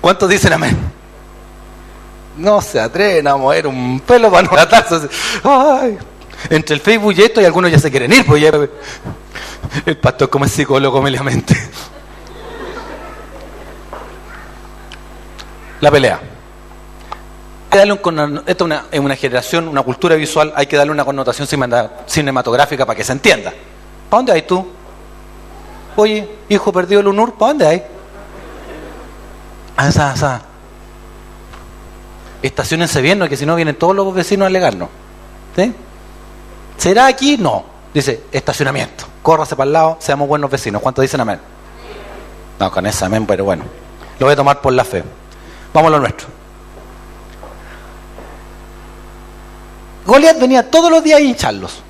¿Cuántos dicen amén? No se atreven a mover un pelo para no matarse. Ay, entre el Facebook y esto, y algunos ya se quieren ir, pues ya, el pastor como es psicólogo me la mente. La pelea. Esta una, es una generación, una cultura visual, hay que darle una connotación cinematográfica para que se entienda. ¿Para dónde hay tú? Oye, hijo perdido el honor, ¿para dónde hay? Asa, asa. Estacionense bien, no que si no vienen todos los vecinos a alegarnos. ¿Sí? ¿Será aquí? No. Dice, estacionamiento. Córrase para el lado, seamos buenos vecinos. ¿Cuántos dicen amén? No, con ese amén, pero bueno. Lo voy a tomar por la fe. Vamos a lo nuestro. Goliat venía todos los días a hincharlos.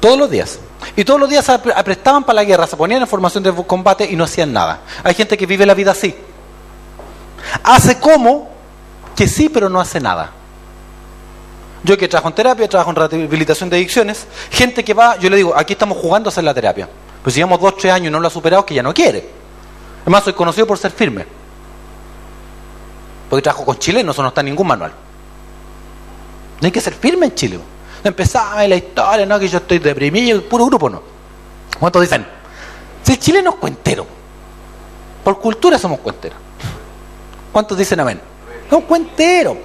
Todos los días. Y todos los días se aprestaban para la guerra, se ponían en formación de combate y no hacían nada. Hay gente que vive la vida así. Hace como que sí, pero no hace nada. Yo que trabajo en terapia, trabajo en rehabilitación de adicciones, gente que va, yo le digo, aquí estamos jugando a hacer la terapia. Pues llevamos dos, tres años y no lo ha superado, que ya no quiere. Además, soy conocido por ser firme. Porque trabajo con chilenos, eso no está en ningún manual. No hay que ser firme en Chile. Empezaba la historia, no, que yo estoy deprimido, puro grupo no. ¿Cuántos dicen? Si el chileno es cuentero. Por cultura somos cuenteros. ¿Cuántos dicen amén? No, cuentero.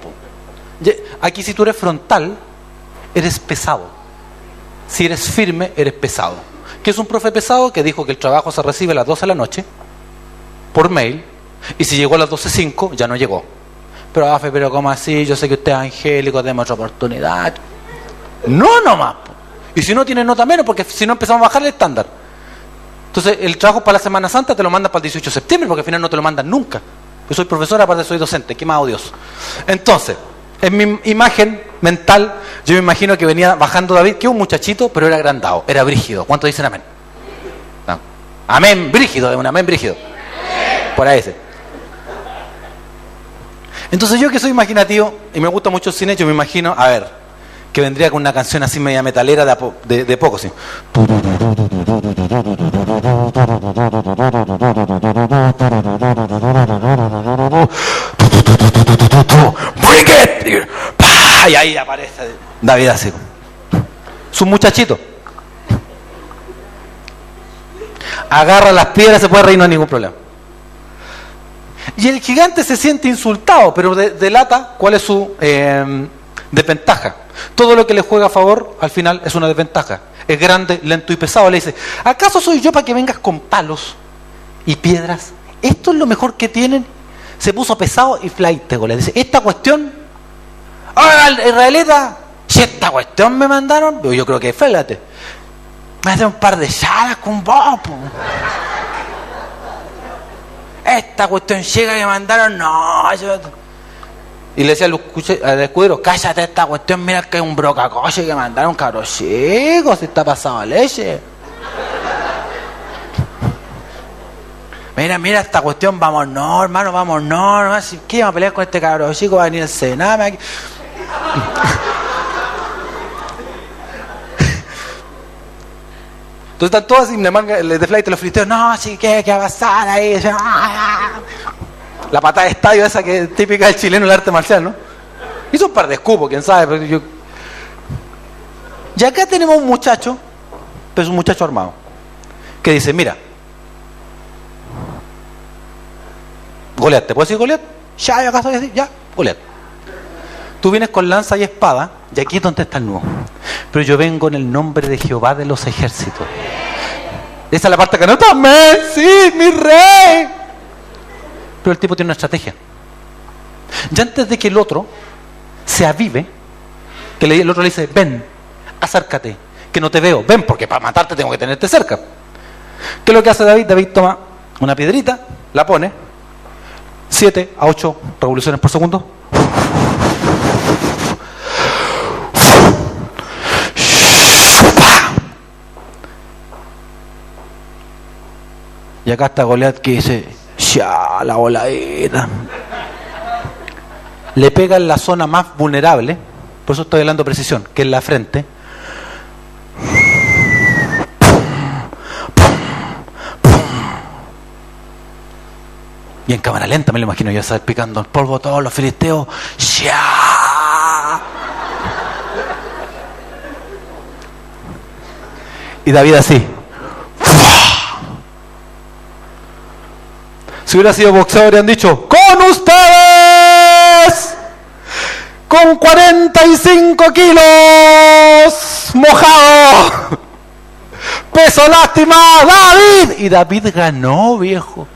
Aquí si tú eres frontal, eres pesado. Si eres firme, eres pesado. ¿Qué es un profe pesado? Que dijo que el trabajo se recibe a las 12 de la noche, por mail, y si llegó a las 12.05, ya no llegó. Pero, Afe, pero ¿cómo así? Yo sé que usted es angélico, demos otra oportunidad. No nomás. Y si no tiene nota menos, porque si no empezamos a bajar el estándar. Entonces, el trabajo para la Semana Santa te lo mandan para el 18 de septiembre, porque al final no te lo mandan nunca. Yo soy profesor, aparte soy docente, qué más odioso. Entonces, en mi imagen mental, yo me imagino que venía bajando David, que un muchachito, pero era agrandado, era brígido. ¿Cuántos dicen amén? Amén, brígido, de un amén brígido. Por ahí ese. Entonces yo que soy imaginativo y me gusta mucho el cine, yo me imagino, a ver, que vendría con una canción así media metalera de, de, poco, sí. Y ahí aparece David así. Es un muchachito. Agarra las piedras, se puede reír, no hay ningún problema. Y el gigante se siente insultado, pero delata cuál es su eh, desventaja. Todo lo que le juega a favor, al final, es una desventaja. Es grande, lento y pesado. Le dice, ¿acaso soy yo para que vengas con palos y piedras? Esto es lo mejor que tienen. Se puso pesado y flight, le dice, esta cuestión, ¡ah, israelita! Si esta cuestión me mandaron, yo creo que fíjate, me hace un par de salas con vos. Esta cuestión llega y mandaron, no. Y le decía al, escudero, cállate esta cuestión, mira que hay un brocacoche que mandaron cabros chicos, si está pasado leche. Mira, mira esta cuestión, vamos no, hermano, vamos no, hermano, ¿qué vamos a pelear con este cabro chico? Va a venir el Sename Entonces están todos así, de flight, los flisteos, no, sí, ¿qué, qué va a pasar ahí? La patada de estadio esa que es típica del chileno, el arte marcial, ¿no? Hizo un par de escupos, quién sabe. yo... Y acá tenemos un muchacho, pero es un muchacho armado, que dice, mira, Goliat, ¿te puedo decir Goliat? Ya, yo acá estoy así, ya, Goliat. Tú vienes con lanza y espada, y aquí es donde está el nuevo. Pero yo vengo en el nombre de Jehová de los ejércitos. Esa es la parte que no está, sí, mi rey. Pero el tipo tiene una estrategia. Y antes de que el otro se avive, que el otro le dice, ven, acércate, que no te veo, ven, porque para matarte tengo que tenerte cerca. ¿Qué es lo que hace David? David toma una piedrita, la pone, 7 a 8 revoluciones por segundo, Y acá está Goliat que dice, ya, la voladita. Le pega en la zona más vulnerable, por eso estoy hablando precisión, que es la frente. Y en cámara lenta me lo imagino yo estar picando el polvo todos los filisteos. ¡Ya! Y David así. Si hubiera sido boxeador, habrían dicho, con ustedes, con 45 kilos, mojado, peso lástima, David. Y David ganó, viejo.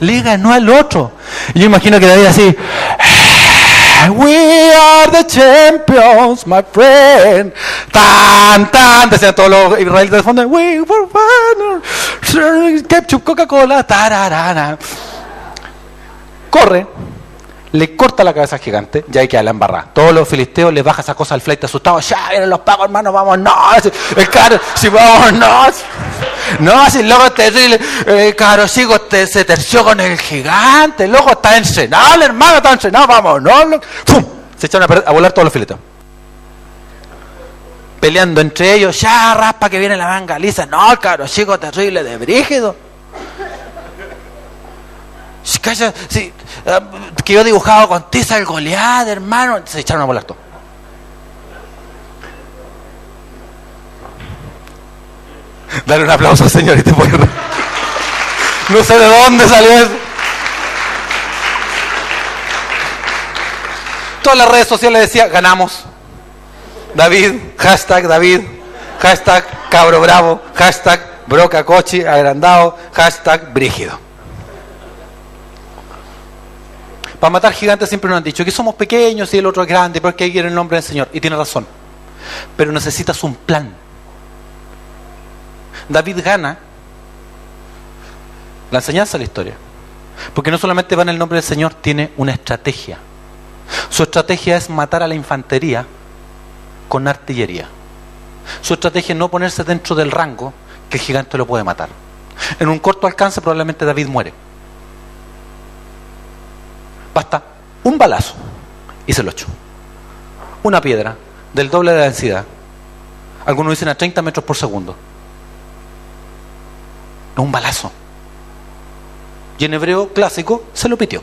Le ganó al otro. Y yo imagino que David así, We are the champions, my friend. Tan, tan, decían todos los israelitas de fondo. We were banner. Ketchup, Coca-Cola, tararana. Corre, le corta la cabeza al gigante, ya hay que la embarrar. Todos los filisteos le baja esa cosa al flight asustado. Ya vienen los pagos, hermano, vamos, no. El caro, si vamos, no. No, si luego terrible. El caro sigo te, se terció con el gigante. Luego está encenado, el hermano está encenado, vamos, no. Se echaron a, a, volar todos los fileteos. Peleando entre ellos, ya raspa que viene la manga lisa. No, el caro chico terrible de brígido. Calla, sí, que yo dibujado con tiza el goleado, hermano. Se echaron a volar todo. Dale un aplauso, señorita. No sé de dónde salió eso. Todas las redes sociales decían, ganamos. David, hashtag David, hashtag cabro bravo, hashtag broca cochi agrandado, hashtag brígido. Para matar gigantes siempre nos han dicho que somos pequeños y el otro es grande, porque hay que ir en el nombre del Señor. Y tiene razón. Pero necesitas un plan. David gana la enseñanza de la historia. Porque no solamente va en el nombre del Señor, tiene una estrategia. Su estrategia es matar a la infantería con artillería. Su estrategia es no ponerse dentro del rango que el gigante lo puede matar. En un corto alcance probablemente David muere. Basta un balazo y se lo echo. Una piedra del doble de la densidad. Algunos dicen a 30 metros por segundo. Un balazo. Y en hebreo clásico se lo pitió.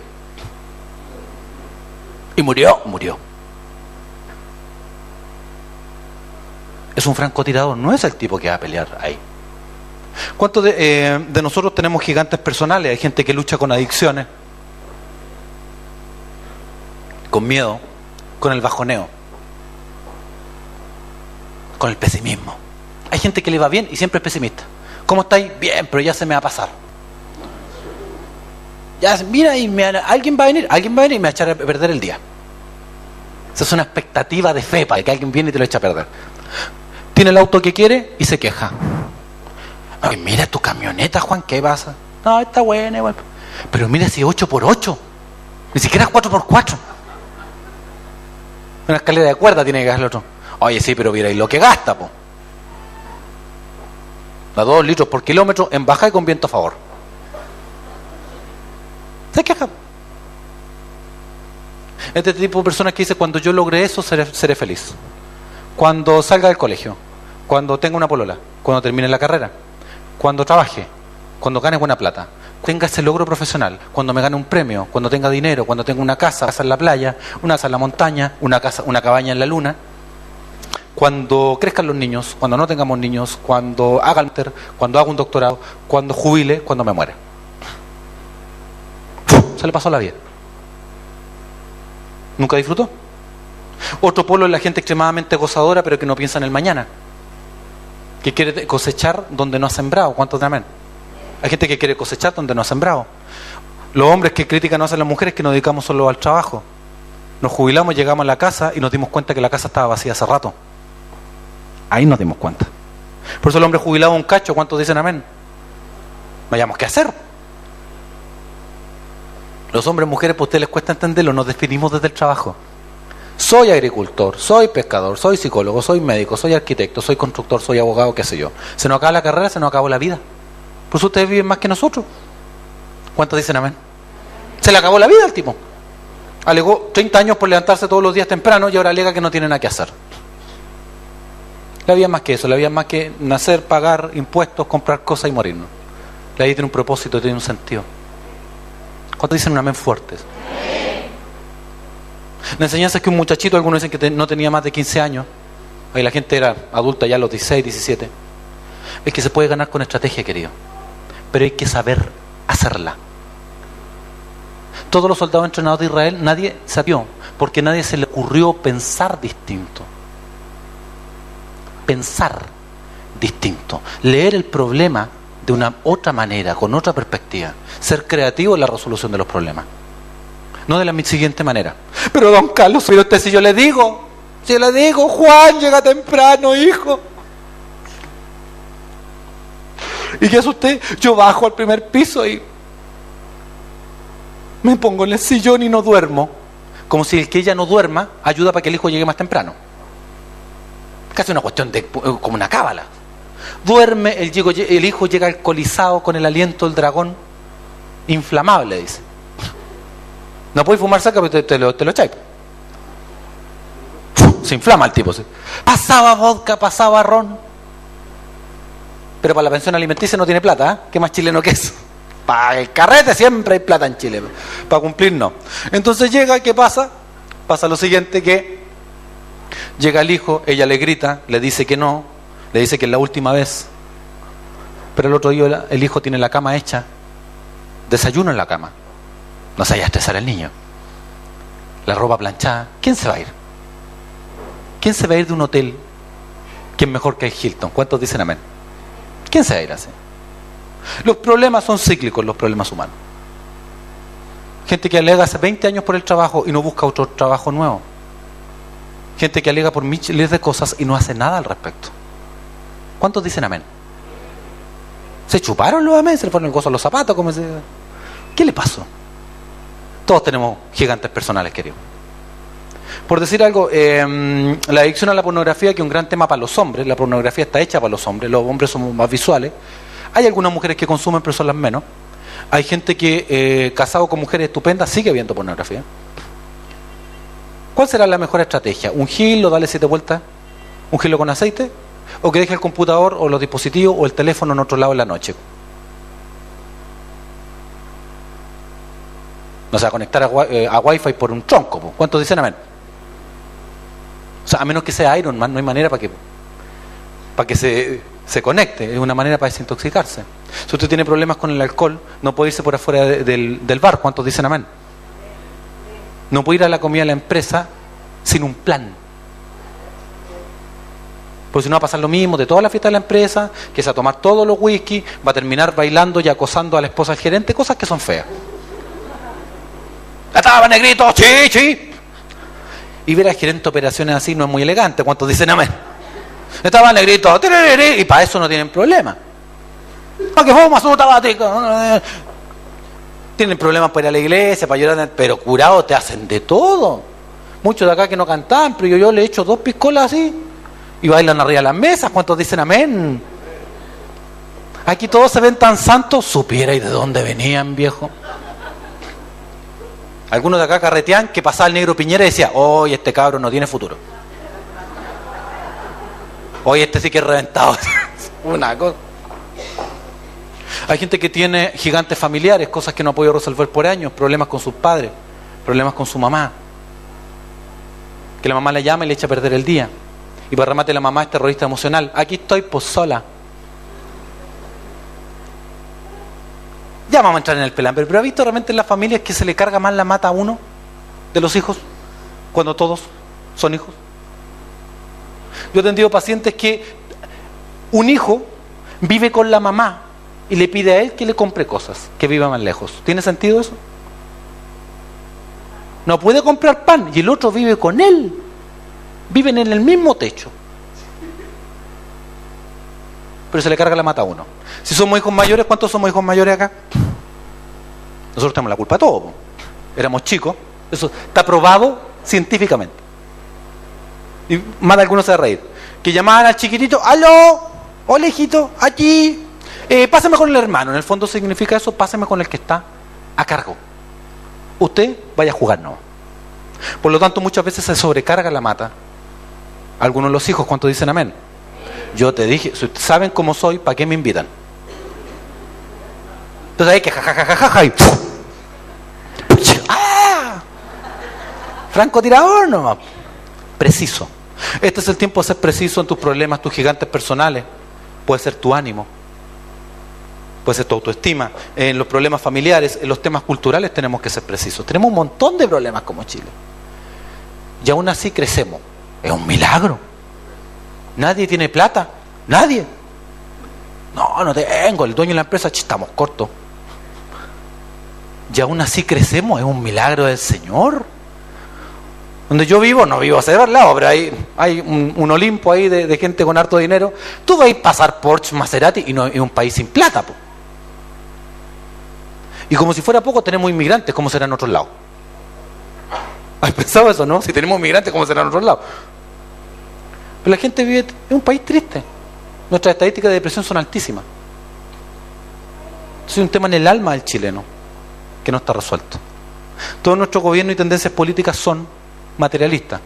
Y murió, murió. Es un francotirador, no es el tipo que va a pelear ahí. ¿Cuántos de, eh, de nosotros tenemos gigantes personales? Hay gente que lucha con adicciones, con miedo, con el bajoneo, con el pesimismo. Hay gente que le va bien y siempre es pesimista. ¿Cómo estáis? Bien, pero ya se me va a pasar. Ya, mira, y me, alguien va a venir, alguien va a venir y me va a echar a perder el día. Esa es una expectativa de fe para que alguien viene y te lo echa a perder. Tiene el auto que quiere y se queja. Ay, mira tu camioneta, Juan, ¿qué pasa? No, está buena, igual. Pero mira si 8 por 8 ni siquiera es 4 por 4 Una escalera de cuerda tiene que gastar el otro. Oye, sí, pero mira, y lo que gasta, po. A 2 litros por kilómetro en baja y con viento a favor. Se queja. Este tipo de personas que dice, cuando yo logre eso, seré feliz. Cuando salga del colegio, cuando tenga una polola, cuando termine la carrera, cuando trabaje, cuando gane buena plata, tenga ese logro profesional, cuando me gane un premio, cuando tenga dinero, cuando tenga una casa, casa en la playa, una casa en la montaña, una casa, una cabaña en la luna, cuando crezcan los niños, cuando no tengamos niños, cuando haga el cuando haga un doctorado, cuando jubile, cuando me muera. Se le pasó la vida. ¿Nunca disfrutó? Otro polo es la gente extremadamente gozadora, pero que no piensa en el mañana. Que quiere cosechar donde no ha sembrado. ¿Cuántos de amén? Hay gente que quiere cosechar donde no ha sembrado. Los hombres que critican no hacen las mujeres que nos dedicamos solo al trabajo. Nos jubilamos, llegamos a la casa y nos dimos cuenta que la casa estaba vacía hace rato. Ahí nos dimos cuenta. Por eso el hombre jubilado un cacho, ¿cuántos dicen amén? No hayamos qué hacer. Los hombres, mujeres, pues a ustedes les cuesta entenderlo, nos definimos desde el trabajo. Soy agricultor, soy pescador, soy psicólogo, soy médico, soy arquitecto, soy constructor, soy abogado, qué sé yo. Se nos acaba la carrera, se nos acabó la vida. Por eso ustedes viven más que nosotros. ¿Cuántos dicen amén? Se le acabó la vida al tipo. Alegó 30 años por levantarse todos los días temprano y ahora alega que no tiene nada que hacer. La vida más que eso, la vida más que nacer, pagar impuestos, comprar cosas y morirnos. La vida tiene un propósito, tiene un sentido. ¿Cuántos dicen un amén fuertes? La enseñanza es que un muchachito, algunos dicen que no tenía más de 15 años, ahí la gente era adulta ya a los 16, 17, es que se puede ganar con estrategia, querido. Pero hay que saber hacerla. Todos los soldados entrenados de Israel, nadie sabió, porque nadie se le ocurrió pensar distinto. Pensar distinto. Leer el problema de una otra manera, con otra perspectiva. Ser creativo en la resolución de los problemas. No de la siguiente manera. Pero don Carlos, pero usted si yo le digo, si yo le digo, Juan, llega temprano, hijo. ¿Y qué hace usted? Yo bajo al primer piso y me pongo en el sillón y no duermo. Como si el que ella no duerma ayuda para que el hijo llegue más temprano. Casi una cuestión de como una cábala. Duerme, el, hijo llega alcoholizado con el aliento del dragón, inflamable, dice. No puede fumar saca, pero te, lo, te lo echáis. Se inflama el tipo. Pasaba vodka, pasaba ron. Pero para la pensión alimenticia no tiene plata, ¿eh? ¿Qué más chileno que eso? Para el carrete siempre hay plata en Chile. Para cumplir no. Entonces llega, ¿qué pasa? Pasa lo siguiente que llega el hijo, ella le grita, le dice que no, le dice que es la última vez. Pero el otro día el hijo tiene la cama hecha, desayuno en la cama. No se vaya a estresar el niño. La ropa planchada. ¿Quién se va a ir? ¿Quién se va a ir de un hotel es mejor que el Hilton? ¿Cuántos dicen amén? ¿Quién se va a ir así? Los problemas son cíclicos, los problemas humanos. Gente que alega hace 20 años por el trabajo y no busca otro trabajo nuevo. Gente que alega por miles de cosas y no hace nada al respecto. ¿Cuántos dicen amén? ¿Se chuparon los amén? ¿Se le ponen el gozo a los zapatos? ¿Cómo se... ¿Qué le pasó? Todos tenemos gigantes personales, queridos. Por decir algo, em, la adicción a la pornografía, que es un gran tema para los hombres, la pornografía está hecha para los hombres, los hombres somos más visuales. Hay algunas mujeres que consumen, pero son las menos. Hay gente que, eh, casado con mujeres estupendas, sigue viendo pornografía. ¿Cuál será la mejor estrategia? ¿Un gilo, darle siete vueltas? ¿Un gilo con aceite? ¿O que deje el computador o los dispositivos o el teléfono en otro lado en la noche? No se va a conectar a, eh, a Wi-Fi por un tronco. ¿Cuántos dicen amén? O sea, a menos que sea Iron Man, no hay manera para que, para que se, se conecte. Es una manera para desintoxicarse. Si usted tiene problemas con el alcohol, no puede irse por afuera del, del bar. ¿Cuántos dicen amén? No puede ir a la comida de la empresa sin un plan. Porque si no va a pasar lo mismo de toda la fiesta de la empresa, que es a tomar todos los whisky, va a terminar bailando y acosando a la esposa del gerente, cosas que son feas. Estaba negrito, sí, sí. Y ver al gerente de operaciones así no es muy elegante. ¿Cuántos dicen amén? Estaba negrito, y para eso no tienen problema. Para que fuma su Tienen problemas para ir a la iglesia, para llorar, pero curados te hacen de todo. Muchos de acá que no cantan, pero yo, le echo dos piscolas así y bailan arriba de las mesas. ¿Cuántos dicen amén? Aquí todos se ven tan santos, supiera y de dónde venían, viejo. Algunos de acá carretean que pasaba el negro Piñera y decía, hoy este cabro no tiene futuro. Hoy este sí que es reventado. Una cosa. Hay gente que tiene gigantes familiares, cosas que no ha podido resolver por años, problemas con sus padres, problemas con su mamá. Que la mamá le llama y le echa a perder el día. Y para remate la mamá es terrorista emocional. Aquí estoy pues sola. Ya vamos a entrar en el pelambre, pero ¿ha visto realmente en las familias que se le carga más la mata a uno de los hijos cuando todos son hijos? Yo he tenido pacientes que un hijo vive con la mamá y le pide a él que le compre cosas, que viva más lejos. ¿Tiene sentido eso? No puede comprar pan y el otro vive con él. Viven en el mismo techo. Pero se le carga la mata a uno. Si somos hijos mayores, ¿cuántos somos hijos mayores acá? Nosotros tenemos la culpa de todo. Éramos chicos. Eso está probado científicamente. Y más de algunos se va a reír. Que llamaban al chiquitito, ¡aló! ¡Hola, hijito! ¡Aquí! Eh, pásame con el hermano. En el fondo significa eso, pásame con el que está a cargo. Usted vaya a jugar, no. Por lo tanto, muchas veces se sobrecarga la mata. Algunos de los hijos, ¿cuántos dicen amén? Yo te dije, si saben cómo soy, ¿para qué me invitan? Entonces hay que jajajajaja y Francotirador nomás. Preciso. Este es el tiempo de ser preciso en tus problemas, tus gigantes personales. Puede ser tu ánimo, puede ser tu autoestima. En los problemas familiares, en los temas culturales tenemos que ser precisos. Tenemos un montón de problemas como Chile. Y aún así crecemos. Es un milagro. Nadie tiene plata. Nadie. No, no tengo. El dueño de la empresa, estamos cortos. Y aún así crecemos. Es un milagro del Señor. Donde yo vivo, no vivo a al lado, pero hay, un, Olimpo ahí de, gente con harto dinero. Tú vais a pasar Porsche, Maserati y un país sin plata. Y como si fuera poco, tenemos inmigrantes, como será en otros lados? ¿Has pensado eso, no? Si tenemos inmigrantes, ¿cómo será en otros lados? Pero la gente vive en un país triste. Nuestras estadísticas de depresión son altísimas. Es un tema en el alma del chileno que no está resuelto. Todo nuestro gobierno y tendencias políticas son materialistas.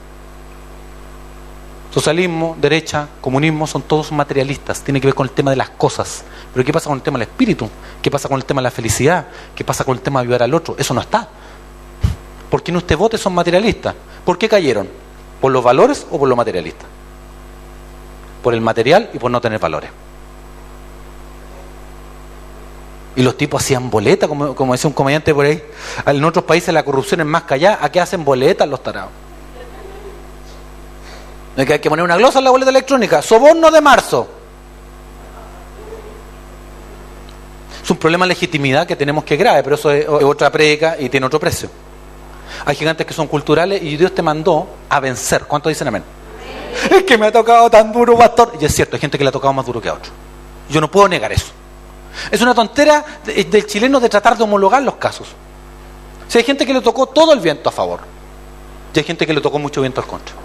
Socialismo, derecha, comunismo son todos materialistas. Tiene que ver con el tema de las cosas. Pero ¿qué pasa con el tema del espíritu? ¿Qué pasa con el tema de la felicidad? ¿Qué pasa con el tema de ayudar al otro? Eso no está. ¿Por qué no usted vote son materialistas? ¿Por qué cayeron? ¿Por los valores o por lo materialista? Por el material y por no tener valores. Y los tipos hacían boletas, como, como un comediante por ahí. En otros países la corrupción es más callada. ¿A qué hacen boletas los tarados? que hay que poner una glosa en la boleta electrónica. Soborno de marzo. Es un problema de legitimidad que tenemos que grave, pero eso es otra predica y tiene otro precio. Hay gigantes que son culturales y Dios te mandó a vencer. ¿Cuántos dicen amén? Es que me ha tocado tan duro, pastor. Y es cierto, hay gente que le ha tocado más duro que a otro. Yo no puedo negar eso. Es una tontera del chileno de tratar de homologar los casos. Si hay gente que le tocó todo el viento a favor, y hay gente que le tocó mucho viento al contra.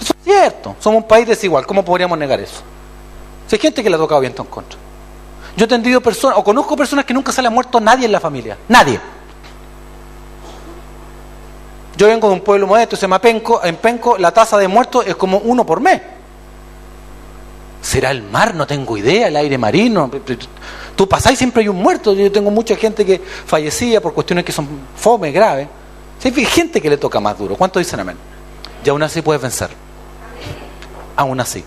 Eso es cierto. Somos un país desigual. ¿Cómo podríamos negar eso? Si hay gente que le ha tocado viento en contra. Yo he atendido personas, o conozco personas que nunca se le ha muerto nadie en la familia. Nadie. Yo vengo de un pueblo modesto, se llama Penco. En Penco la tasa de muertos es como uno por mes. ¿Será el mar? No tengo idea, el aire marino. Tú pasás y siempre hay un muerto. Yo tengo mucha gente que fallecía por cuestiones que son fome, graves. hay gente que le toca más duro. ¿Cuántos dicen amén? Y aún así puedes vencer. Aún así.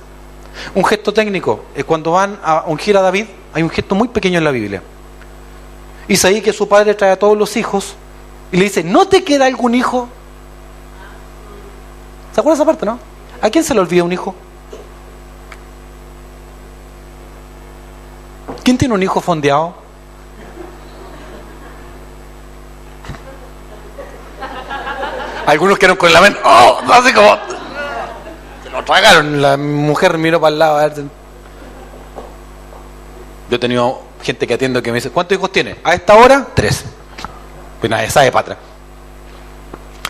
Un gesto técnico es cuando van a ungir a David, hay un gesto muy pequeño en la Biblia. Isaí que su padre trae a todos los hijos y le dice, ¿no te queda algún hijo? ¿Se acuerda esa parte, no? ¿A quién se le olvida un hijo? ¿Quién tiene un hijo fondeado? Algunos quedaron con la mente, ¡oh! Así como. Se lo tragaron. La mujer miró para el lado a ver. Yo he tenido gente que atiendo que me dice, ¿cuántos hijos tiene? A esta hora, tres. Pues nadie sabe para atrás.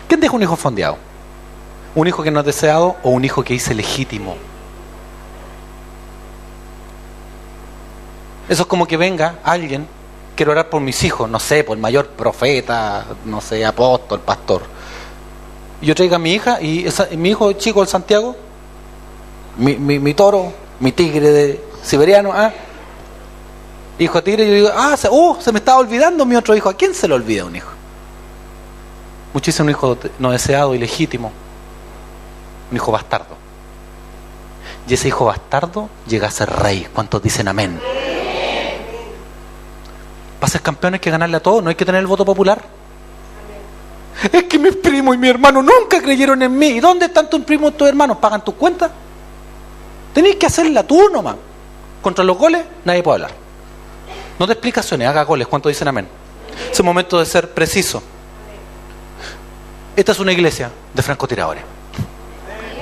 ¿Quién deja un hijo fondeado? ¿Un hijo que no es deseado o un hijo que hice legítimo? Eso es como que venga alguien, quiero orar por mis hijos, no sé, por el mayor profeta, no sé, apóstol, pastor. Yo traiga a mi hija y mi hijo chico, el Santiago, mi, toro, mi tigre de siberiano, ¿ah? hijo tigre, y yo digo, ah, se, uh, se me estaba olvidando mi otro hijo. ¿A quién se le olvida un hijo? Muchísimo hijo no deseado, ilegítimo un hijo bastardo. Y ese hijo bastardo llega a ser rey. ¿Cuántos dicen amén? Para ser campeón hay que ganarle a todos, no hay que tener el voto popular. Es que mis primos y mi hermano nunca creyeron en mí. ¿Y dónde están tus primos y tus hermanos? ¿Pagan tus cuentas? Tenéis que hacerla tú nomás. Contra los goles nadie puede hablar. No te explicaciones, haga goles. ¿Cuántos dicen amén? Es el momento de ser preciso. Esta es una iglesia de francotiradores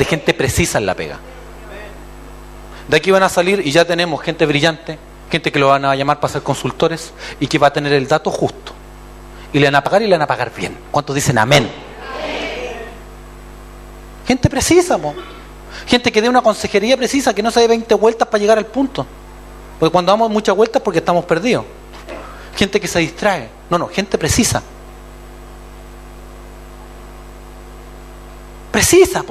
de gente precisa en la pega. De aquí van a salir y ya tenemos gente brillante, gente que lo van a llamar para ser consultores y que va a tener el dato justo. Y le van a pagar y le van a pagar bien. ¿Cuántos dicen amén? Gente precisa, gente que dé una consejería precisa, que no se dé 20 vueltas para llegar al punto. Porque cuando damos muchas vueltas porque estamos perdidos. Gente que se distrae. No, no, gente precisa. Precisa.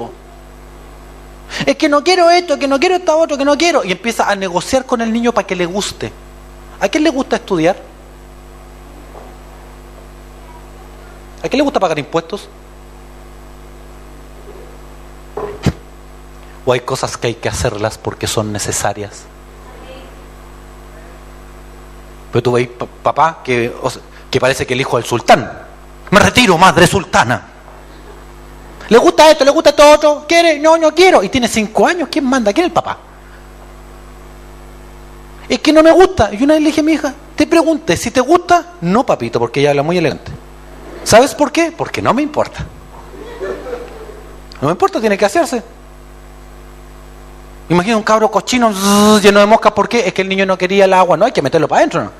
Es que no quiero esto, que no quiero esto otro, que no quiero. Y empieza a negociar con el niño para que le guste. ¿A quién le gusta estudiar? ¿A quién le gusta pagar impuestos? ¿O hay cosas que hay que hacerlas porque son necesarias? Pero tú veis papá que, que parece que el hijo del sultán. Me retiro, madre sultana. ¿Le gusta esto? ¿Le gusta todo otro? ¿Quiere? No, no quiero. Y tiene cinco años. ¿Quién manda? ¿Quién es el papá? Es que no me gusta. Y una vez le dije a mi hija, te pregunté, si te gusta, no papito, porque ella habla muy elegante. ¿Sabes por qué? Porque no me importa. No me importa, tiene que hacerse. Imagina un cabro cochino lleno de moscas, ¿por qué? Es que el niño no quería el agua, no hay que meterlo para adentro. ¿no?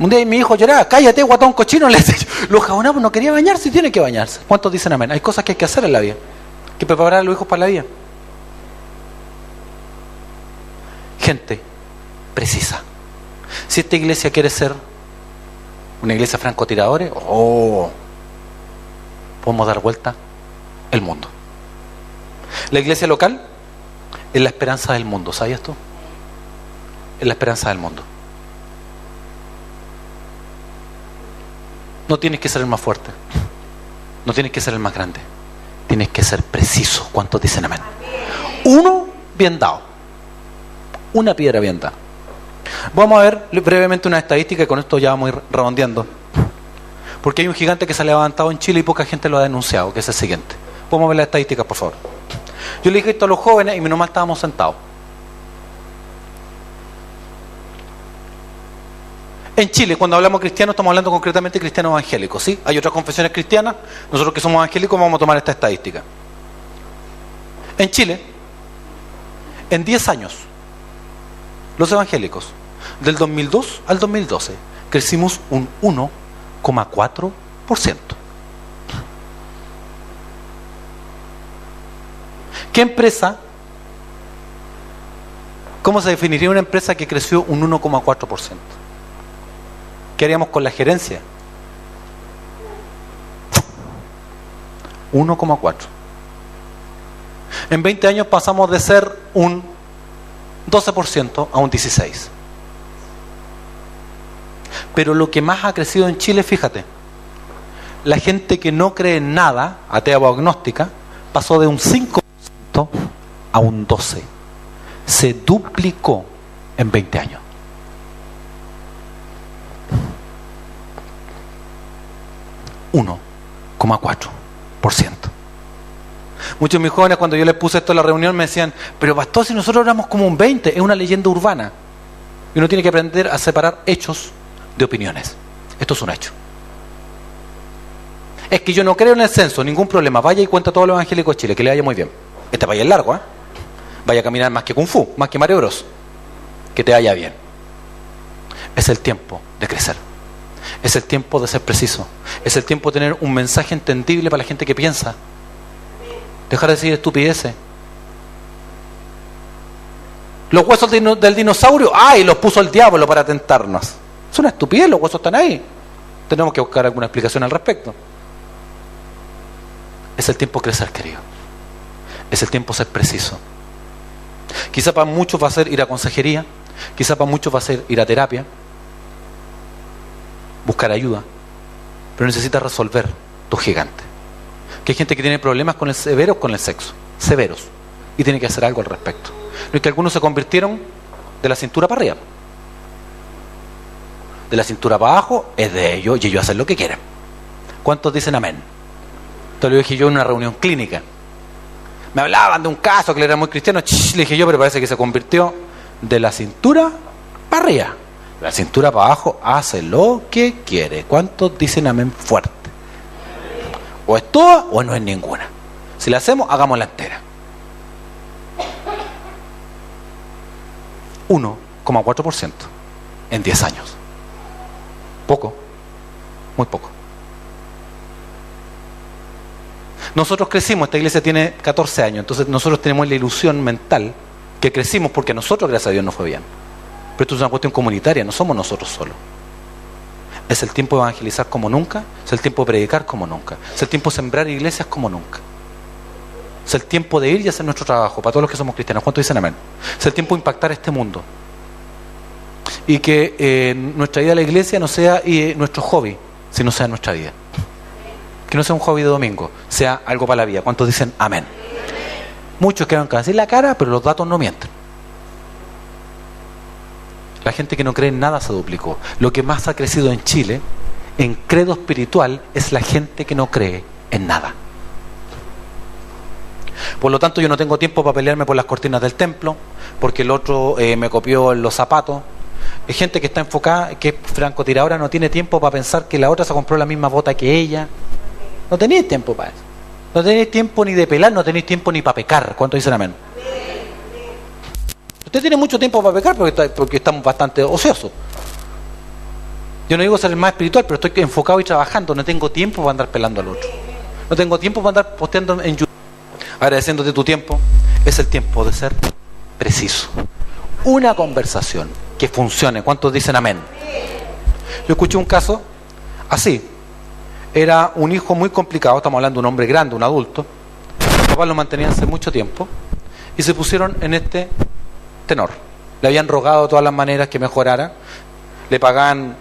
Un día mi hijo lloraba, cállate, guatón cochino, le decía, los jabonamos no quería bañarse y tiene que bañarse. ¿Cuántos dicen amén? Hay cosas que hay que hacer en la vida, que preparar a los hijos para la vida. Gente precisa. Si esta iglesia quiere ser una iglesia francotiradores, oh, podemos dar vuelta el mundo. La iglesia local es la esperanza del mundo, ¿sabías tú? Es la esperanza del mundo. No tienes que ser el más fuerte, no tienes que ser el más grande, tienes que ser preciso. ¿Cuántos dicen amén? Uno bien dado, una piedra bien dada. Vamos a ver brevemente una estadística y con esto ya vamos a ir redondeando. Porque hay un gigante que se ha levantado en Chile y poca gente lo ha denunciado, que es el siguiente. Vamos a ver la estadística, por favor. Yo le dije esto a los jóvenes y menos mal estábamos sentados. En Chile, cuando hablamos cristiano, estamos hablando concretamente de cristianos evangélicos, ¿sí? Hay otras confesiones cristianas, nosotros que somos evangélicos vamos a tomar esta estadística. En Chile, en 10 años, los evangélicos, del 2002 al 2012, crecimos un 1,4%. ¿Qué empresa? ¿Cómo se definiría una empresa que creció un 1,4%? ¿Qué haríamos con la gerencia? 1,4. En 20 años pasamos de ser un 12% a un 16%. Pero lo que más ha crecido en Chile, fíjate, la gente que no cree en nada, atea o agnóstica, pasó de un 5% a un 12%. Se duplicó en 20 años. ¿1,4%? Muchos de mis jóvenes cuando yo les puse esto en la reunión me decían, pero pastor, si nosotros éramos como un 20, es una leyenda urbana. Y uno tiene que aprender a separar hechos de opiniones. Esto es un hecho. Es que yo no creo en el censo, ningún problema. Vaya y cuenta todo lo evangélico de Chile, que le vaya muy bien. Este vaya es largo, ¿eh? Vaya a caminar más que Kung Fu, más que Mario Bros. Que te vaya bien. Es el tiempo de crecer. Es el tiempo de ser preciso. Es el tiempo de tener un mensaje entendible para la gente que piensa. Dejar de decir estupideces. Los huesos del dinosaurio, ¡ay! Los puso el diablo para tentarnos. Es una estupidez, los huesos están ahí. Tenemos que buscar alguna explicación al respecto. Es el tiempo de crecer, querido. Es el tiempo de ser preciso. Quizá para muchos va a ser ir a consejería, quizá para muchos va a ser ir a terapia, buscar ayuda, pero necesitas resolver tu gigante. Que hay gente que tiene problemas con el severos con el sexo, severos, y tiene que hacer algo al respecto. No es que algunos se convirtieron de la cintura para arriba. De la cintura para abajo es de ellos y ellos hacen lo que quieren. ¿Cuántos dicen amén? Esto lo dije yo en una reunión clínica. Me hablaban de un caso que le era muy cristiano. le dije yo, pero parece que se convirtió de la cintura para arriba. La cintura para abajo hace lo que quiere. ¿Cuántos dicen amén fuerte? O es toda o no es ninguna. Si la hacemos, hagámosla entera. 1,4% en 10 años. Poco, muy poco. Nosotros crecimos, esta iglesia tiene 14 años, entonces nosotros tenemos la ilusión mental que crecimos porque nosotros, gracias a Dios, no fue bien. Pero esto es una cuestión comunitaria, no somos nosotros solos. Es el tiempo de evangelizar como nunca, es el tiempo de predicar como nunca, es el tiempo de sembrar iglesias como nunca. Es el tiempo de ir y hacer nuestro trabajo, para todos los que somos cristianos. ¿Cuántos dicen amén? Es el tiempo de impactar este mundo. Y que eh, nuestra vida a la iglesia no sea eh, nuestro hobby, sino sea nuestra vida. Que no sea un hobby de domingo, sea algo para la vida. ¿Cuántos dicen amén? Muchos quedan casi la cara, pero los datos no mienten. La gente que no cree en nada se duplicó. Lo que más ha crecido en Chile, en credo espiritual, es la gente que no cree en nada. Por lo tanto, yo no tengo tiempo para pelearme por las cortinas del templo, porque el otro eh, me copió los zapatos. Es gente que está enfocada, que es francotiradora, no tiene tiempo para pensar que la otra se compró la misma bota que ella. No tenéis tiempo para eso. No tenéis tiempo ni de pelar, no tenéis tiempo ni para pecar. ¿Cuánto dicen amén? Usted tiene mucho tiempo para pecar porque, estamos bastante ociosos. Yo no digo ser más espiritual, pero estoy enfocado y trabajando. No tengo tiempo para andar pelando al otro. No tengo tiempo para andar posteando en YouTube. Agradeciéndote tu tiempo. Es el tiempo de ser preciso. Una conversación que funcione. ¿Cuántos dicen amén? Yo escuché un caso así. Era un hijo muy complicado, estamos hablando de un hombre grande, un adulto. Los papás lo mantenían hace mucho tiempo y se pusieron en este tenor. Le habían rogado de todas las maneras que mejorara. Le pagaban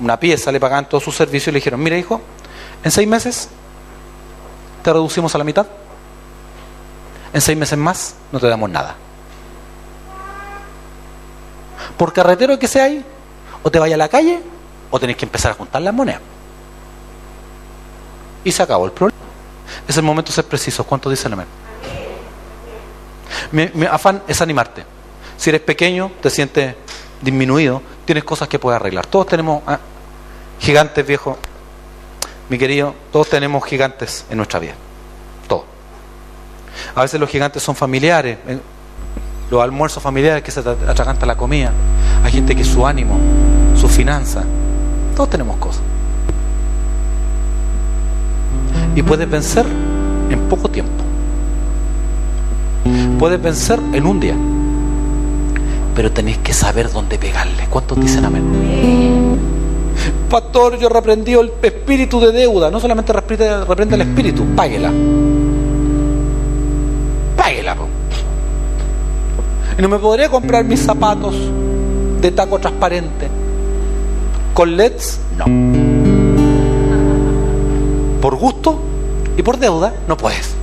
una pieza, le pagaban todos sus servicios y le dijeron, mira hijo, en seis meses te reducimos a la mitad. En seis meses más no te damos nada. Por carretero que sea ahí, o te vaya a la calle, o tenés que empezar a juntar las monedas. Y se acabó el problema. Es el momento de ser preciso. ¿Cuánto dice el amén? Mi, afán es animarte. Si eres pequeño, te sientes disminuido, tienes cosas que puedes arreglar. Todos tenemos ah, gigantes, viejo. Mi querido, todos tenemos gigantes en nuestra vida. Todos. A veces los gigantes son familiares, los almuerzos familiares que se atraganta la comida. Hay gente que su ánimo, su finanza. Todos tenemos cosas y puedes vencer en poco tiempo. Puedes vencer en un día. Pero tenéis que saber dónde pegarle. ¿Cuántos dicen amén? Pastor, yo reprendí el espíritu de deuda. No solamente reprende, el espíritu, páguela. Páguela. Y no me podría comprar mis zapatos de taco transparente. ¿Con LEDs? No por gusto y por deuda, no puedes.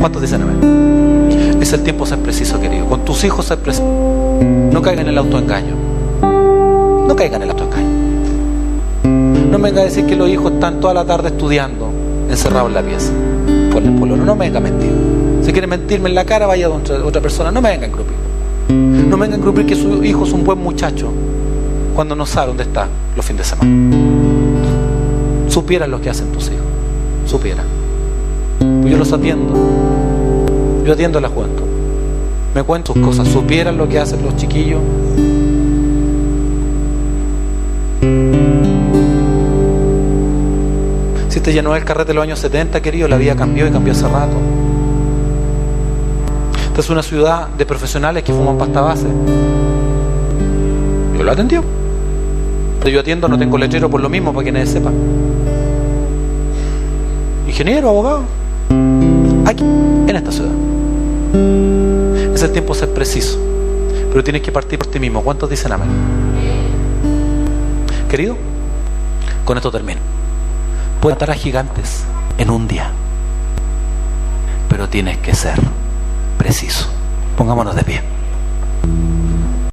¿Cuántos dicen amén? Es el tiempo ser preciso, querido. Con tus hijos ser preciso. No caigan en el autoengaño. No caigan en el autoengaño. No me venga a decir que los hijos están toda la tarde estudiando, encerrados en la pieza. Por el. No me venga a mentir. Si quiere mentirme en la cara, vaya a otra, persona. No me venga a engrupir. No me venga a engrupir que su hijo es un buen muchacho cuando no sabe dónde está los fines de semana. Supieran lo que hacen tus hijos supiera. Pues yo los atiendo. Yo atiendo a la juventud. Me cuento sus cosas. Supieran lo que hacen los chiquillos. Si te llenó el carrete de los años 70, querido, la vida cambió y cambió hace rato. Esta es una ciudad de profesionales que fuman pasta base. Yo lo atendió. Yo atiendo, no tengo letrero por lo mismo para que nadie sepa ingeniero, abogado, aquí, en esta ciudad. Es el tiempo ser preciso, pero tienes que partir por ti mismo. ¿Cuántos dicen amén? Querido, con esto termino. Puedes matar a gigantes en un día, pero tienes que ser preciso. Pongámonos de pie.